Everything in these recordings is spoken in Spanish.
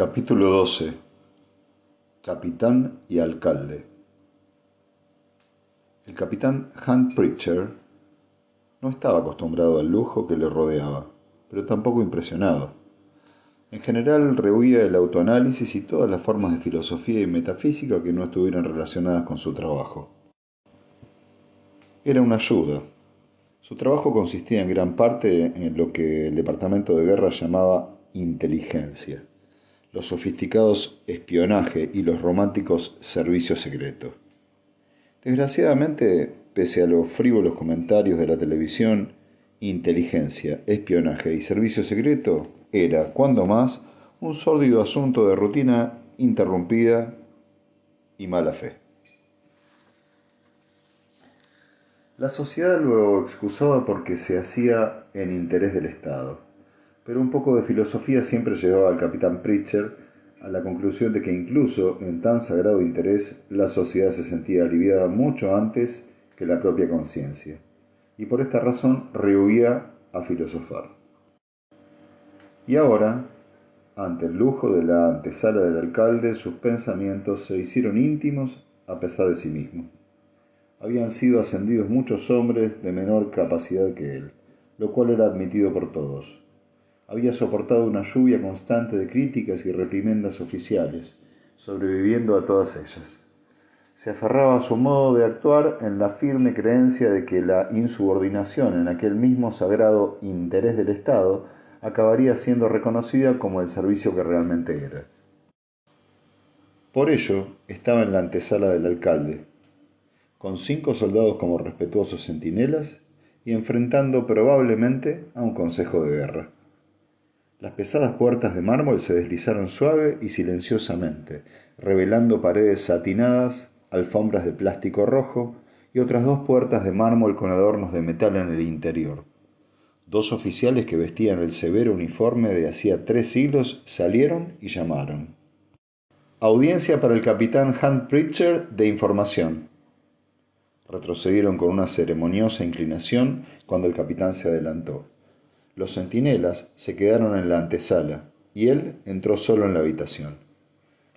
Capítulo 12 Capitán y Alcalde El capitán Hunt Pritchard no estaba acostumbrado al lujo que le rodeaba, pero tampoco impresionado. En general rehuía el autoanálisis y todas las formas de filosofía y metafísica que no estuvieran relacionadas con su trabajo. Era una ayuda. Su trabajo consistía en gran parte en lo que el Departamento de Guerra llamaba inteligencia los sofisticados espionaje y los románticos servicios secretos. Desgraciadamente, pese a los frívolos comentarios de la televisión, inteligencia, espionaje y servicio secreto era, cuando más, un sórdido asunto de rutina interrumpida y mala fe. La sociedad lo excusaba porque se hacía en interés del Estado pero un poco de filosofía siempre llevaba al capitán Pritchard a la conclusión de que incluso en tan sagrado interés la sociedad se sentía aliviada mucho antes que la propia conciencia, y por esta razón rehuía a filosofar. Y ahora, ante el lujo de la antesala del alcalde, sus pensamientos se hicieron íntimos a pesar de sí mismo. Habían sido ascendidos muchos hombres de menor capacidad que él, lo cual era admitido por todos había soportado una lluvia constante de críticas y reprimendas oficiales, sobreviviendo a todas ellas. Se aferraba a su modo de actuar en la firme creencia de que la insubordinación en aquel mismo sagrado interés del Estado acabaría siendo reconocida como el servicio que realmente era. Por ello, estaba en la antesala del alcalde, con cinco soldados como respetuosos centinelas y enfrentando probablemente a un consejo de guerra. Las pesadas puertas de mármol se deslizaron suave y silenciosamente, revelando paredes satinadas, alfombras de plástico rojo y otras dos puertas de mármol con adornos de metal en el interior. Dos oficiales que vestían el severo uniforme de hacía tres siglos salieron y llamaron. Audiencia para el capitán Hunt Pritchard de información. Retrocedieron con una ceremoniosa inclinación cuando el capitán se adelantó. Los centinelas se quedaron en la antesala y él entró solo en la habitación.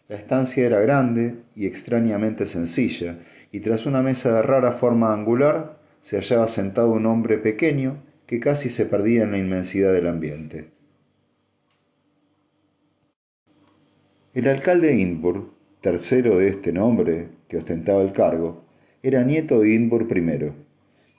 La estancia era grande y extrañamente sencilla, y tras una mesa de rara forma angular se hallaba sentado un hombre pequeño que casi se perdía en la inmensidad del ambiente. El alcalde Inburg, tercero de este nombre que ostentaba el cargo, era nieto de Inburg I,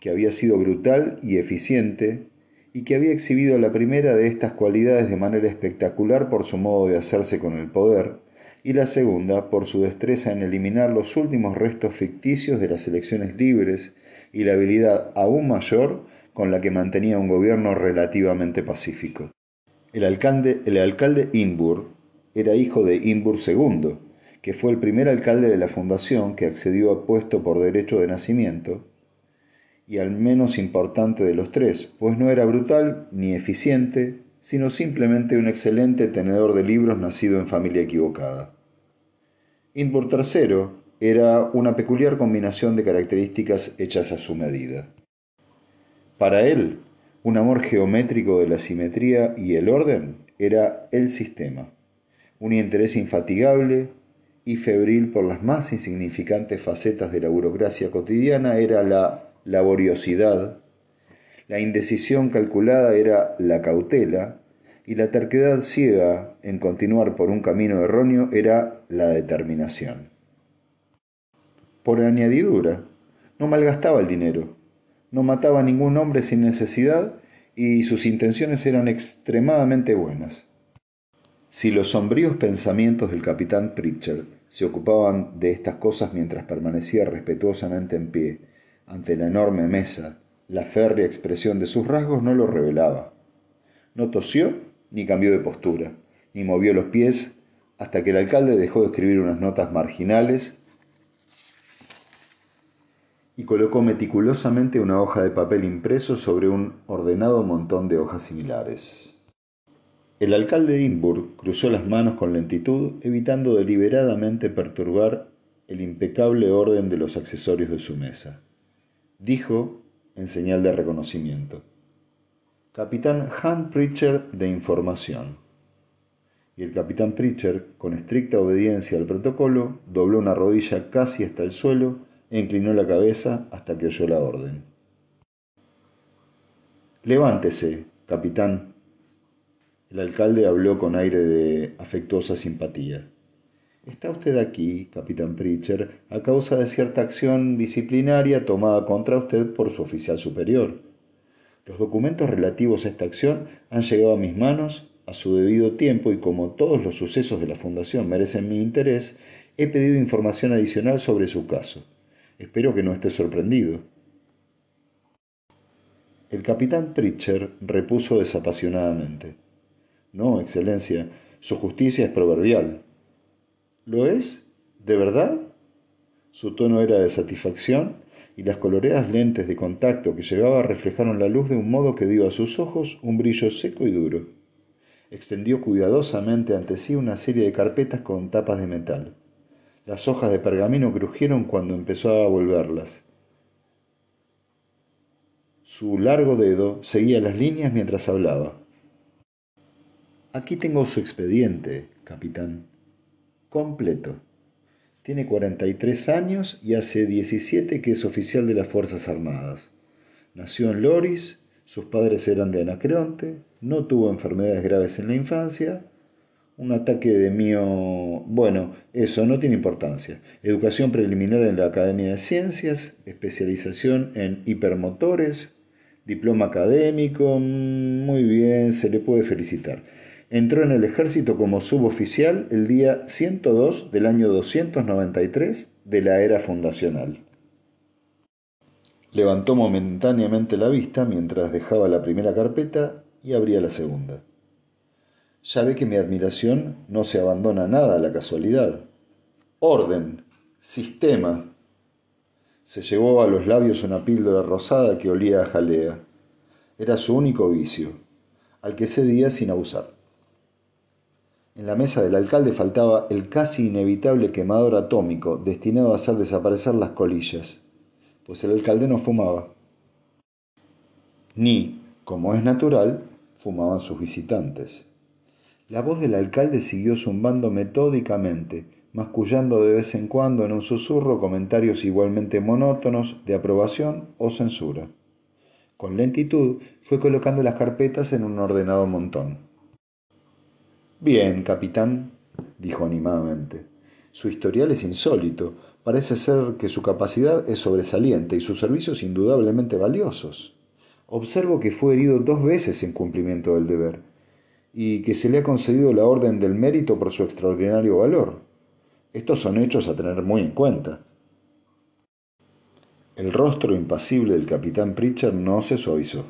que había sido brutal y eficiente y que había exhibido la primera de estas cualidades de manera espectacular por su modo de hacerse con el poder, y la segunda por su destreza en eliminar los últimos restos ficticios de las elecciones libres y la habilidad aún mayor con la que mantenía un gobierno relativamente pacífico. El alcalde, el alcalde era hijo de Inburg II, que fue el primer alcalde de la fundación que accedió a puesto por derecho de nacimiento, y al menos importante de los tres, pues no era brutal ni eficiente, sino simplemente un excelente tenedor de libros nacido en familia equivocada. Inburg III era una peculiar combinación de características hechas a su medida. Para él, un amor geométrico de la simetría y el orden era el sistema, un interés infatigable y febril por las más insignificantes facetas de la burocracia cotidiana era la laboriosidad, la indecisión calculada era la cautela, y la terquedad ciega en continuar por un camino erróneo era la determinación. Por añadidura, no malgastaba el dinero, no mataba a ningún hombre sin necesidad y sus intenciones eran extremadamente buenas. Si los sombríos pensamientos del capitán Pritchard se ocupaban de estas cosas mientras permanecía respetuosamente en pie ante la enorme mesa, la férrea expresión de sus rasgos no lo revelaba. No tosió ni cambió de postura, ni movió los pies hasta que el alcalde dejó de escribir unas notas marginales y colocó meticulosamente una hoja de papel impreso sobre un ordenado montón de hojas similares. El alcalde de Inburg cruzó las manos con lentitud, evitando deliberadamente perturbar el impecable orden de los accesorios de su mesa dijo en señal de reconocimiento. Capitán Han Pritchard de Información. y el capitán Pritcher, con estricta obediencia al protocolo, dobló una rodilla casi hasta el suelo e inclinó la cabeza hasta que oyó la orden. Levántese, capitán. El alcalde habló con aire de afectuosa simpatía. Está usted aquí, capitán Pritcher, a causa de cierta acción disciplinaria tomada contra usted por su oficial superior. Los documentos relativos a esta acción han llegado a mis manos a su debido tiempo y como todos los sucesos de la Fundación merecen mi interés, he pedido información adicional sobre su caso. Espero que no esté sorprendido. El capitán Pritcher repuso desapasionadamente. No, Excelencia, su justicia es proverbial. ¿Lo es? ¿De verdad? Su tono era de satisfacción y las coloreadas lentes de contacto que llevaba reflejaron la luz de un modo que dio a sus ojos un brillo seco y duro. Extendió cuidadosamente ante sí una serie de carpetas con tapas de metal. Las hojas de pergamino crujieron cuando empezó a volverlas. Su largo dedo seguía las líneas mientras hablaba. Aquí tengo su expediente, capitán. Completo. Tiene 43 años y hace 17 que es oficial de las Fuerzas Armadas. Nació en Loris, sus padres eran de Anacreonte, no tuvo enfermedades graves en la infancia, un ataque de mío... Bueno, eso no tiene importancia. Educación preliminar en la Academia de Ciencias, especialización en hipermotores, diploma académico, muy bien, se le puede felicitar. Entró en el ejército como suboficial el día 102 del año 293 de la era fundacional. Levantó momentáneamente la vista mientras dejaba la primera carpeta y abría la segunda. Ya ve que mi admiración no se abandona nada a la casualidad. Orden, sistema. Se llevó a los labios una píldora rosada que olía a jalea. Era su único vicio, al que cedía sin abusar. En la mesa del alcalde faltaba el casi inevitable quemador atómico destinado a hacer desaparecer las colillas pues el alcalde no fumaba. Ni, como es natural, fumaban sus visitantes. La voz del alcalde siguió zumbando metódicamente, mascullando de vez en cuando en un susurro comentarios igualmente monótonos de aprobación o censura. Con lentitud fue colocando las carpetas en un ordenado montón. Bien, capitán, dijo animadamente. Su historial es insólito, Parece ser que su capacidad es sobresaliente y sus servicios indudablemente valiosos. Observo que fue herido dos veces en cumplimiento del deber y que se le ha concedido la Orden del Mérito por su extraordinario valor. Estos son hechos a tener muy en cuenta. El rostro impasible del capitán Pritchard no se suavizó.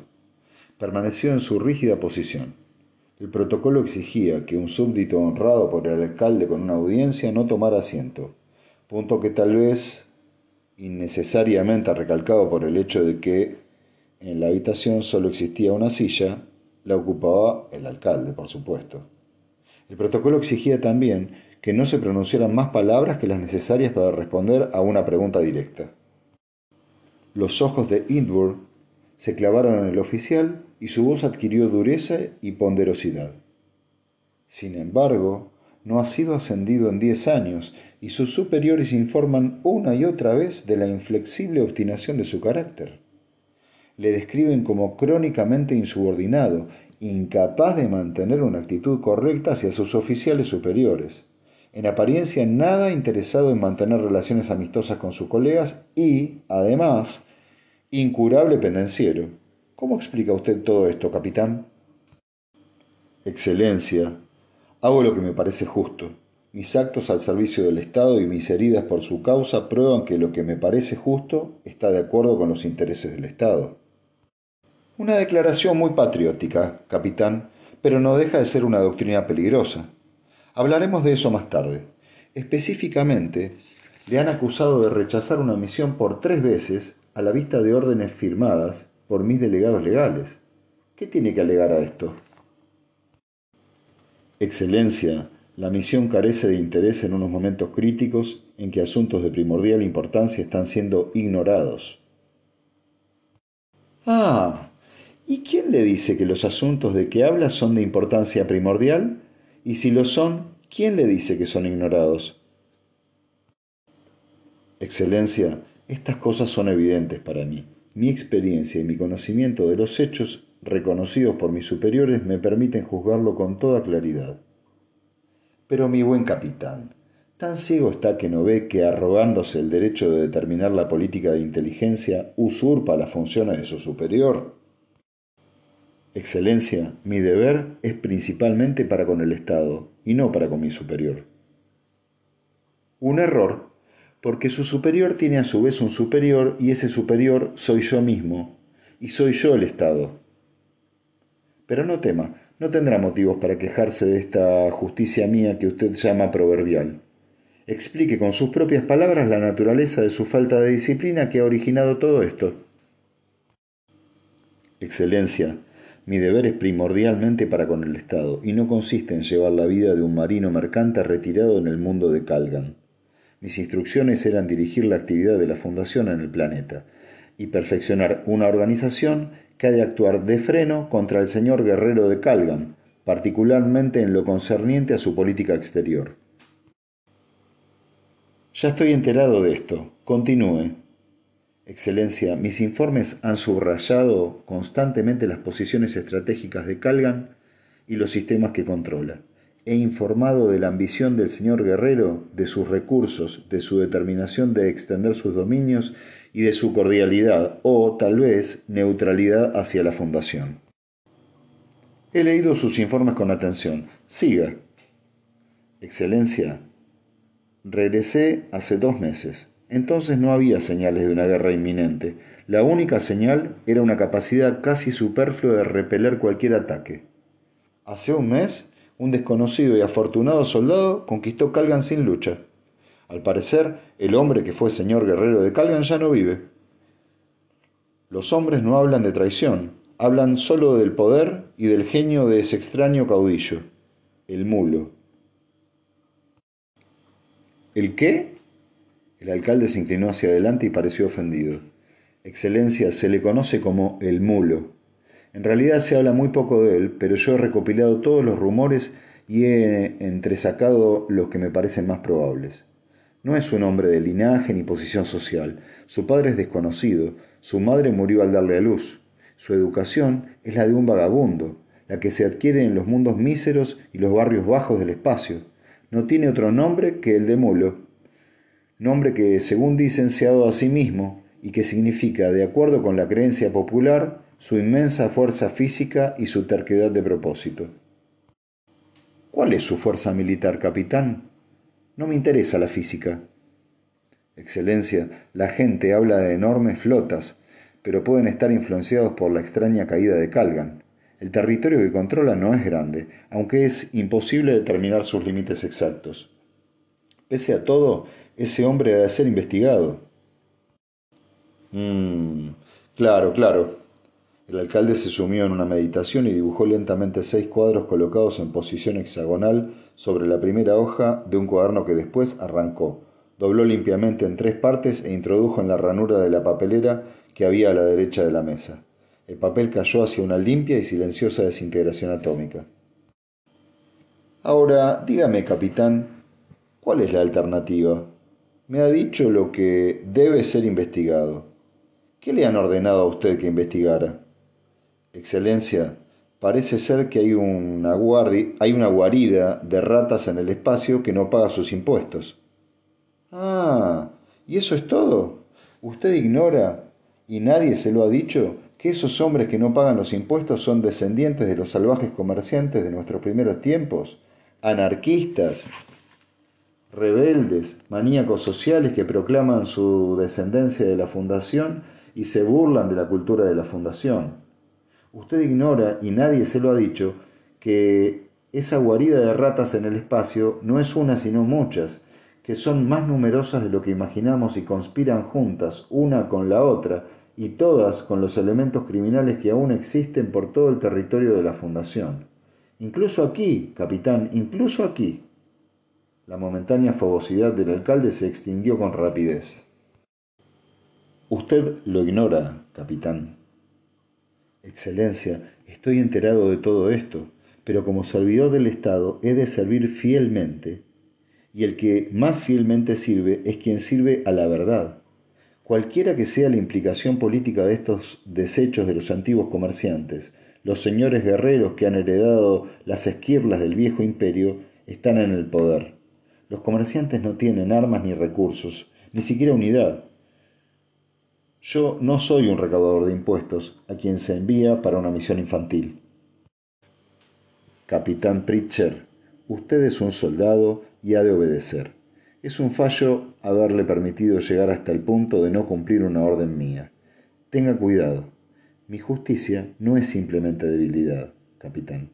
Permaneció en su rígida posición. El protocolo exigía que un súbdito honrado por el alcalde con una audiencia no tomara asiento punto que tal vez innecesariamente recalcado por el hecho de que en la habitación solo existía una silla, la ocupaba el alcalde, por supuesto. El protocolo exigía también que no se pronunciaran más palabras que las necesarias para responder a una pregunta directa. Los ojos de Indburg se clavaron en el oficial y su voz adquirió dureza y ponderosidad. Sin embargo, no ha sido ascendido en diez años y sus superiores informan una y otra vez de la inflexible obstinación de su carácter. Le describen como crónicamente insubordinado, incapaz de mantener una actitud correcta hacia sus oficiales superiores, en apariencia nada interesado en mantener relaciones amistosas con sus colegas y, además, incurable pendenciero. ¿Cómo explica usted todo esto, capitán? Excelencia, Hago lo que me parece justo. Mis actos al servicio del Estado y mis heridas por su causa prueban que lo que me parece justo está de acuerdo con los intereses del Estado. Una declaración muy patriótica, capitán, pero no deja de ser una doctrina peligrosa. Hablaremos de eso más tarde. Específicamente, le han acusado de rechazar una misión por tres veces a la vista de órdenes firmadas por mis delegados legales. ¿Qué tiene que alegar a esto? Excelencia, la misión carece de interés en unos momentos críticos en que asuntos de primordial importancia están siendo ignorados. Ah, ¿y quién le dice que los asuntos de que habla son de importancia primordial Y si lo son, ¿quién le dice que son ignorados? Excelencia, estas cosas son evidentes para mí. Mi experiencia y mi conocimiento de los hechos reconocidos por mis superiores me permiten juzgarlo con toda claridad. Pero mi buen capitán, tan ciego está que no ve que arrogándose el derecho de determinar la política de inteligencia usurpa las funciones de su superior. Excelencia, mi deber es principalmente para con el Estado y no para con mi superior. Un error, porque su superior tiene a su vez un superior y ese superior soy yo mismo, y soy yo el Estado. Pero no tema, no tendrá motivos para quejarse de esta justicia mía que usted llama proverbial. Explique con sus propias palabras la naturaleza de su falta de disciplina que ha originado todo esto. Excelencia, mi deber es primordialmente para con el Estado y no consiste en llevar la vida de un marino mercante retirado en el mundo de Calgan. Mis instrucciones eran dirigir la actividad de la Fundación en el planeta y perfeccionar una organización que ha de actuar de freno contra el señor guerrero de Calgan, particularmente en lo concerniente a su política exterior. Ya estoy enterado de esto. Continúe. Excelencia, mis informes han subrayado constantemente las posiciones estratégicas de Calgan y los sistemas que controla. He informado de la ambición del señor guerrero, de sus recursos, de su determinación de extender sus dominios y de su cordialidad o, tal vez, neutralidad hacia la Fundación. He leído sus informes con atención. Siga. Excelencia, regresé hace dos meses. Entonces no había señales de una guerra inminente. La única señal era una capacidad casi superflua de repeler cualquier ataque. Hace un mes, un desconocido y afortunado soldado conquistó Calgan sin lucha. Al parecer, el hombre que fue señor guerrero de Calgan ya no vive. Los hombres no hablan de traición, hablan solo del poder y del genio de ese extraño caudillo, el mulo. ¿El qué? El alcalde se inclinó hacia adelante y pareció ofendido. Excelencia, se le conoce como el mulo. En realidad se habla muy poco de él, pero yo he recopilado todos los rumores y he entresacado los que me parecen más probables. No es un hombre de linaje ni posición social. Su padre es desconocido. Su madre murió al darle a luz. Su educación es la de un vagabundo, la que se adquiere en los mundos míseros y los barrios bajos del espacio. No tiene otro nombre que el de mulo, nombre que, según dicen, se ha dado a sí mismo y que significa, de acuerdo con la creencia popular, su inmensa fuerza física y su terquedad de propósito. ¿Cuál es su fuerza militar, capitán? No me interesa la física. Excelencia, la gente habla de enormes flotas, pero pueden estar influenciados por la extraña caída de Calgan. El territorio que controla no es grande, aunque es imposible determinar sus límites exactos. Pese a todo, ese hombre ha de ser investigado. Mmm, claro, claro. El alcalde se sumió en una meditación y dibujó lentamente seis cuadros colocados en posición hexagonal sobre la primera hoja de un cuaderno que después arrancó, dobló limpiamente en tres partes e introdujo en la ranura de la papelera que había a la derecha de la mesa. El papel cayó hacia una limpia y silenciosa desintegración atómica. Ahora, dígame, capitán, ¿cuál es la alternativa? Me ha dicho lo que debe ser investigado. ¿Qué le han ordenado a usted que investigara? Excelencia, Parece ser que hay una, hay una guarida de ratas en el espacio que no paga sus impuestos. Ah, ¿y eso es todo? ¿Usted ignora, y nadie se lo ha dicho, que esos hombres que no pagan los impuestos son descendientes de los salvajes comerciantes de nuestros primeros tiempos? Anarquistas, rebeldes, maníacos sociales que proclaman su descendencia de la fundación y se burlan de la cultura de la fundación. Usted ignora, y nadie se lo ha dicho, que esa guarida de ratas en el espacio no es una sino muchas, que son más numerosas de lo que imaginamos y conspiran juntas, una con la otra, y todas con los elementos criminales que aún existen por todo el territorio de la Fundación. Incluso aquí, capitán, incluso aquí. La momentánea fogosidad del alcalde se extinguió con rapidez. Usted lo ignora, capitán. Excelencia, estoy enterado de todo esto, pero como servidor del Estado he de servir fielmente, y el que más fielmente sirve es quien sirve a la verdad. Cualquiera que sea la implicación política de estos desechos de los antiguos comerciantes, los señores guerreros que han heredado las esquirlas del viejo imperio están en el poder. Los comerciantes no tienen armas ni recursos, ni siquiera unidad. Yo no soy un recaudador de impuestos a quien se envía para una misión infantil. Capitán Pritcher, usted es un soldado y ha de obedecer. Es un fallo haberle permitido llegar hasta el punto de no cumplir una orden mía. Tenga cuidado. Mi justicia no es simplemente debilidad, capitán.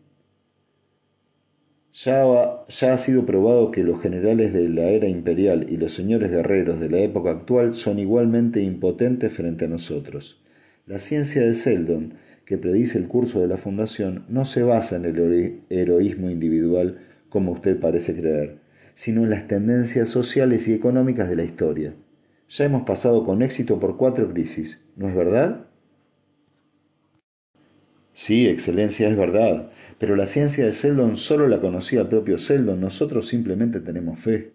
Ya ha, sido probado que los generales de la era imperial y los señores guerreros de la época actual son igualmente impotentes frente a nosotros. La ciencia de Seldon, que predice el curso de la fundación, no se basa en el heroísmo individual como usted parece creer, sino en las tendencias sociales y económicas de la historia. Ya hemos pasado con éxito por cuatro crisis, ¿no es verdad? Sí, excelencia, es verdad. Pero la ciencia de Seldon solo la conocía el propio Seldon, nosotros simplemente tenemos fe.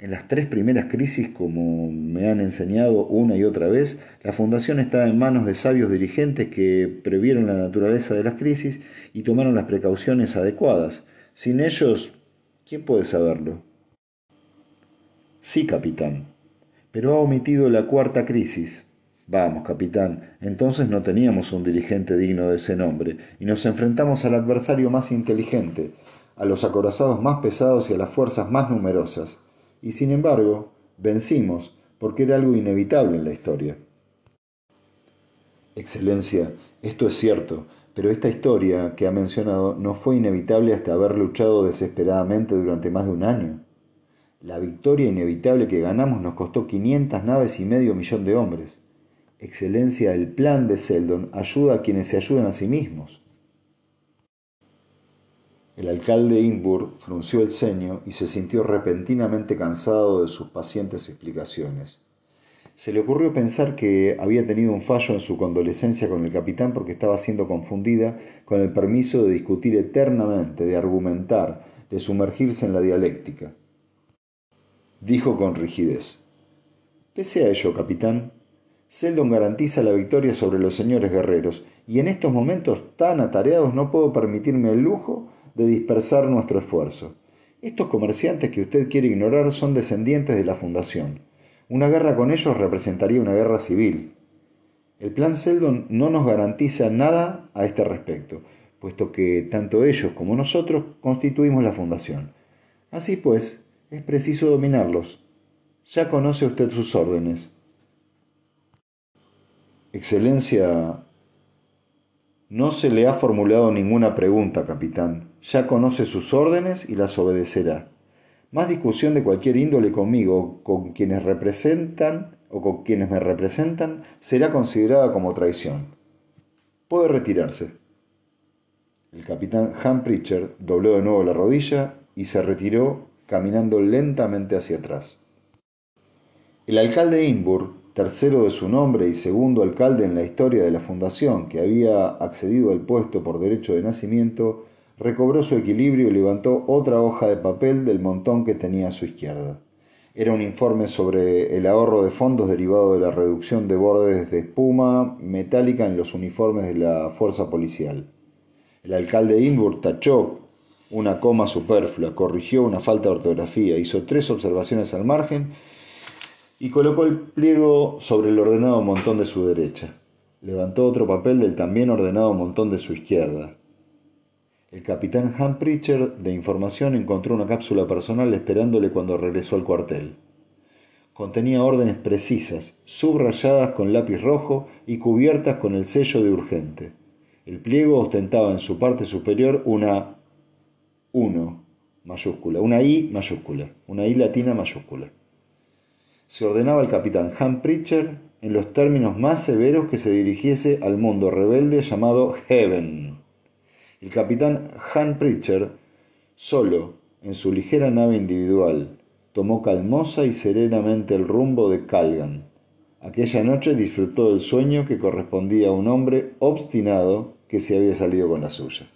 En las tres primeras crisis, como me han enseñado una y otra vez, la fundación estaba en manos de sabios dirigentes que previeron la naturaleza de las crisis y tomaron las precauciones adecuadas. Sin ellos, ¿quién puede saberlo? Sí, capitán, pero ha omitido la cuarta crisis, Vamos, capitán, entonces no teníamos un dirigente digno de ese nombre, y nos enfrentamos al adversario más inteligente, a los acorazados más pesados y a las fuerzas más numerosas. Y sin embargo, vencimos, porque era algo inevitable en la historia. Excelencia, esto es cierto, pero esta historia que ha mencionado no fue inevitable hasta haber luchado desesperadamente durante más de un año. La victoria inevitable que ganamos nos costó 500 naves y medio millón de hombres. Excelencia, el plan de Seldon ayuda a quienes se ayudan a sí mismos. El alcalde Inburg frunció el ceño y se sintió repentinamente cansado de sus pacientes explicaciones. Se le ocurrió pensar que había tenido un fallo en su condolescencia con el capitán porque estaba siendo confundida con el permiso de discutir eternamente, de argumentar, de sumergirse en la dialéctica. Dijo con rigidez, Pese a ello, capitán, Seldon garantiza la victoria sobre los señores guerreros, y en estos momentos tan atareados no puedo permitirme el lujo de dispersar nuestro esfuerzo. Estos comerciantes que usted quiere ignorar son descendientes de la Fundación. Una guerra con ellos representaría una guerra civil. El plan Seldon no nos garantiza nada a este respecto, puesto que tanto ellos como nosotros constituimos la Fundación. Así pues, es preciso dominarlos. Ya conoce usted sus órdenes. Excelencia, no se le ha formulado ninguna pregunta, capitán. Ya conoce sus órdenes y las obedecerá. Más discusión de cualquier índole conmigo, con quienes representan o con quienes me representan, será considerada como traición. Puede retirarse. El capitán Han Pritchard dobló de nuevo la rodilla y se retiró caminando lentamente hacia atrás. El alcalde Inburg tercero de su nombre y segundo alcalde en la historia de la fundación, que había accedido al puesto por derecho de nacimiento, recobró su equilibrio y levantó otra hoja de papel del montón que tenía a su izquierda. Era un informe sobre el ahorro de fondos derivado de la reducción de bordes de espuma metálica en los uniformes de la fuerza policial. El alcalde Inburg tachó una coma superflua, corrigió una falta de ortografía, hizo tres observaciones al margen y colocó el pliego sobre el ordenado montón de su derecha. Levantó otro papel del también ordenado montón de su izquierda. El capitán Han Pritcher de información encontró una cápsula personal esperándole cuando regresó al cuartel. Contenía órdenes precisas, subrayadas con lápiz rojo y cubiertas con el sello de urgente. El pliego ostentaba en su parte superior una 1 mayúscula, una I mayúscula, una I latina mayúscula se ordenaba al capitán Han Pritcher en los términos más severos que se dirigiese al mundo rebelde llamado Heaven. El capitán Han Pritcher, solo, en su ligera nave individual, tomó calmosa y serenamente el rumbo de Calgan. Aquella noche disfrutó del sueño que correspondía a un hombre obstinado que se había salido con la suya.